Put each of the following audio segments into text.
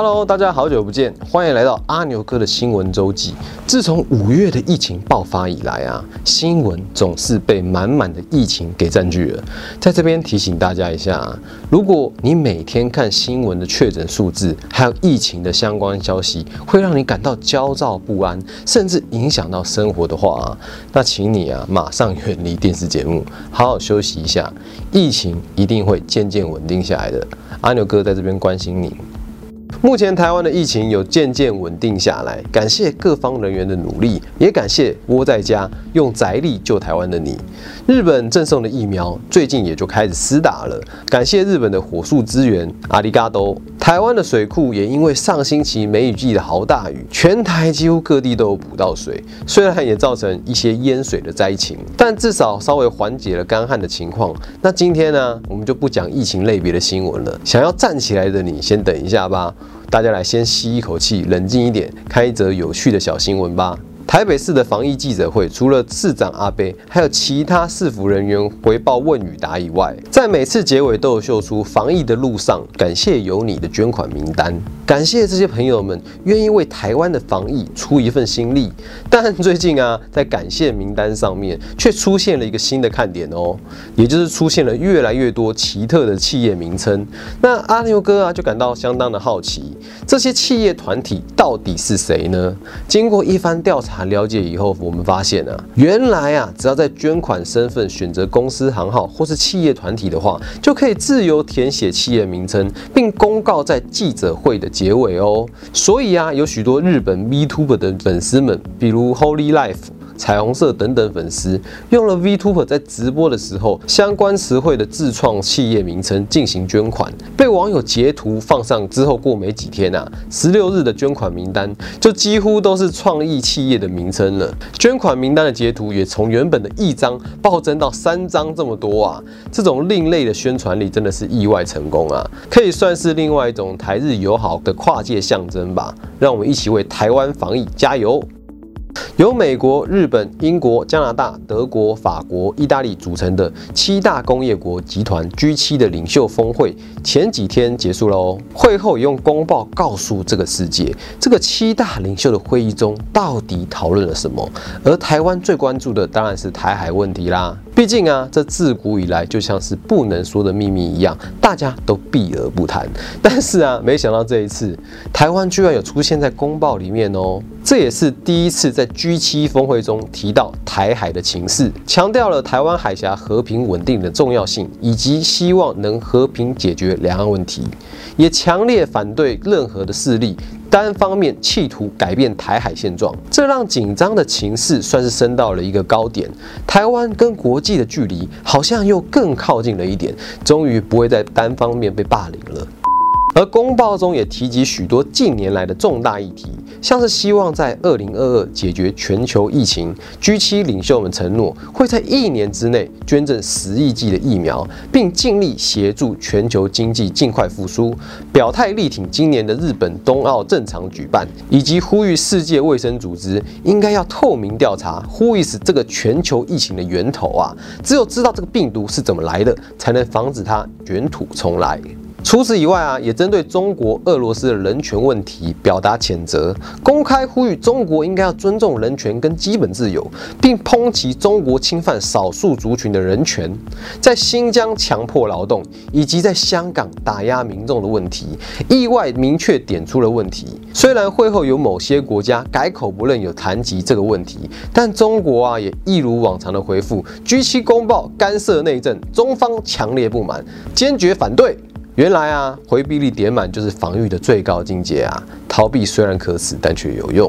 Hello，大家好久不见，欢迎来到阿牛哥的新闻周记。自从五月的疫情爆发以来啊，新闻总是被满满的疫情给占据了。在这边提醒大家一下啊，如果你每天看新闻的确诊数字，还有疫情的相关消息，会让你感到焦躁不安，甚至影响到生活的话啊，那请你啊马上远离电视节目，好好休息一下。疫情一定会渐渐稳定下来的。阿牛哥在这边关心你。目前台湾的疫情有渐渐稳定下来，感谢各方人员的努力，也感谢窝在家用宅力救台湾的你。日本赠送的疫苗最近也就开始施打了，感谢日本的火速支援，阿里嘎多。台湾的水库也因为上星期梅雨季的豪大雨，全台几乎各地都有补到水，虽然也造成一些淹水的灾情，但至少稍微缓解了干旱的情况。那今天呢，我们就不讲疫情类别的新闻了。想要站起来的你，先等一下吧。大家来先吸一口气，冷静一点，看一则有趣的小新闻吧。台北市的防疫记者会，除了市长阿贝，还有其他市府人员回报问与答以外，在每次结尾都有秀出防疫的路上，感谢有你的捐款名单，感谢这些朋友们愿意为台湾的防疫出一份心力。但最近啊，在感谢名单上面，却出现了一个新的看点哦，也就是出现了越来越多奇特的企业名称。那阿牛哥啊，就感到相当的好奇，这些企业团体到底是谁呢？经过一番调查。了解以后，我们发现啊，原来啊，只要在捐款身份选择公司行号或是企业团体的话，就可以自由填写企业名称，并公告在记者会的结尾哦。所以啊，有许多日本 Vtuber 的粉丝们，比如 Holy Life。彩虹色等等粉丝用了 Vtuber 在直播的时候相关词汇的自创企业名称进行捐款，被网友截图放上之后，过没几天啊，十六日的捐款名单就几乎都是创意企业的名称了。捐款名单的截图也从原本的一张暴增到三张这么多啊！这种另类的宣传力真的是意外成功啊，可以算是另外一种台日友好的跨界象征吧。让我们一起为台湾防疫加油！由美国、日本、英国、加拿大、德国、法国、意大利组成的七大工业国集团 G7 的领袖峰会前几天结束了哦。会后也用公报告诉这个世界，这个七大领袖的会议中到底讨论了什么？而台湾最关注的当然是台海问题啦。毕竟啊，这自古以来就像是不能说的秘密一样，大家都避而不谈。但是啊，没想到这一次，台湾居然有出现在公报里面哦。这也是第一次在 G7 峰会中提到台海的情势，强调了台湾海峡和平稳定的重要性，以及希望能和平解决两岸问题，也强烈反对任何的势力单方面企图改变台海现状。这让紧张的情势算是升到了一个高点，台湾跟国际的距离好像又更靠近了一点，终于不会再单方面被霸凌了。而公报中也提及许多近年来的重大议题，像是希望在二零二二解决全球疫情，G7 领袖们承诺会在一年之内捐赠十亿剂的疫苗，并尽力协助全球经济尽快复苏，表态力挺今年的日本冬奥正常举办，以及呼吁世界卫生组织应该要透明调查，呼吁死这个全球疫情的源头啊！只有知道这个病毒是怎么来的，才能防止它卷土重来。除此以外啊，也针对中国、俄罗斯的人权问题表达谴责，公开呼吁中国应该要尊重人权跟基本自由，并抨击中国侵犯少数族群的人权，在新疆强迫劳动以及在香港打压民众的问题，意外明确点出了问题。虽然会后有某些国家改口不认有谈及这个问题，但中国啊也一如往常的回复：G7 公报干涉内政，中方强烈不满，坚决反对。原来啊，回避力点满就是防御的最高境界啊！逃避虽然可耻，但却有用。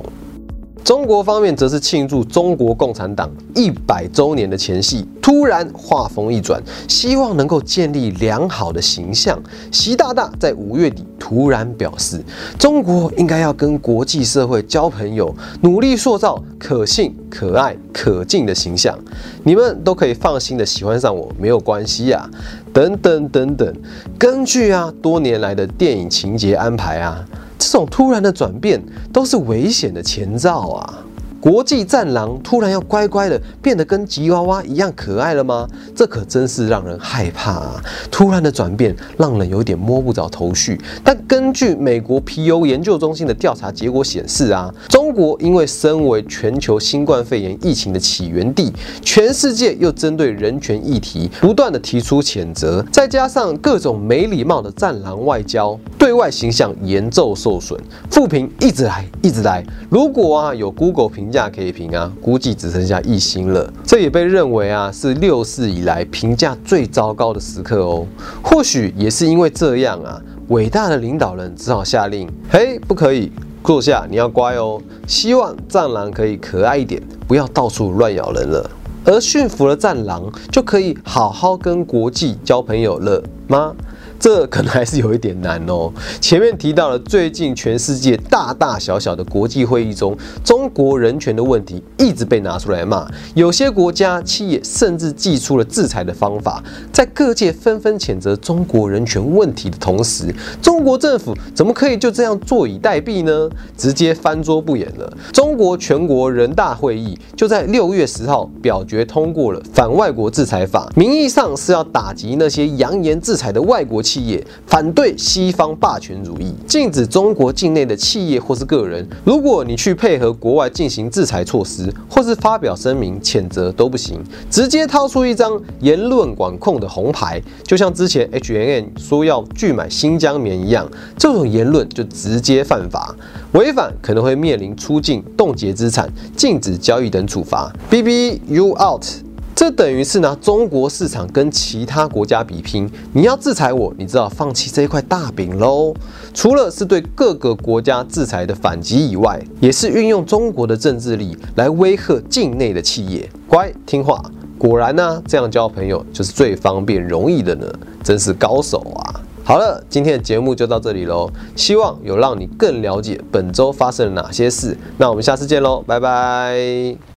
中国方面则是庆祝中国共产党一百周年的前夕，突然话锋一转，希望能够建立良好的形象。习大大在五月底突然表示，中国应该要跟国际社会交朋友，努力塑造可信、可爱、可敬的形象。你们都可以放心的喜欢上我，没有关系呀。等等等等，根据啊多年来的电影情节安排啊，这种突然的转变都是危险的前兆啊。国际战狼突然要乖乖的变得跟吉娃娃一样可爱了吗？这可真是让人害怕啊！突然的转变让人有点摸不着头绪。但根据美国皮尤研究中心的调查结果显示啊，中国因为身为全球新冠肺炎疫情的起源地，全世界又针对人权议题不断的提出谴责，再加上各种没礼貌的战狼外交，对外形象严重受损，负评一直来一直来。如果啊有 Google 评。评价可以评啊，估计只剩下一星了。这也被认为啊是六四以来评价最糟糕的时刻哦。或许也是因为这样啊，伟大的领导人只好下令：嘿，不可以坐下，你要乖哦。希望战狼可以可爱一点，不要到处乱咬人了。而驯服了战狼，就可以好好跟国际交朋友了吗？这可能还是有一点难哦。前面提到了，最近全世界大大小小的国际会议中，中国人权的问题一直被拿出来骂。有些国家企业甚至祭出了制裁的方法，在各界纷纷谴责中国人权问题的同时，中国政府怎么可以就这样坐以待毙呢？直接翻桌不演了。中国全国人大会议就在六月十号表决通过了反外国制裁法，名义上是要打击那些扬言制裁的外国。企业反对西方霸权主义，禁止中国境内的企业或是个人，如果你去配合国外进行制裁措施，或是发表声明谴责都不行，直接掏出一张言论管控的红牌，就像之前 H N N 说要拒买新疆棉一样，这种言论就直接犯法，违反可能会面临出境、冻结资产、禁止交易等处罚。B B you out。这等于是拿中国市场跟其他国家比拼，你要制裁我，你知道放弃这一块大饼喽。除了是对各个国家制裁的反击以外，也是运用中国的政治力来威吓境内的企业。乖，听话，果然呢，这样交朋友就是最方便容易的呢，真是高手啊！好了，今天的节目就到这里喽，希望有让你更了解本周发生了哪些事。那我们下次见喽，拜拜。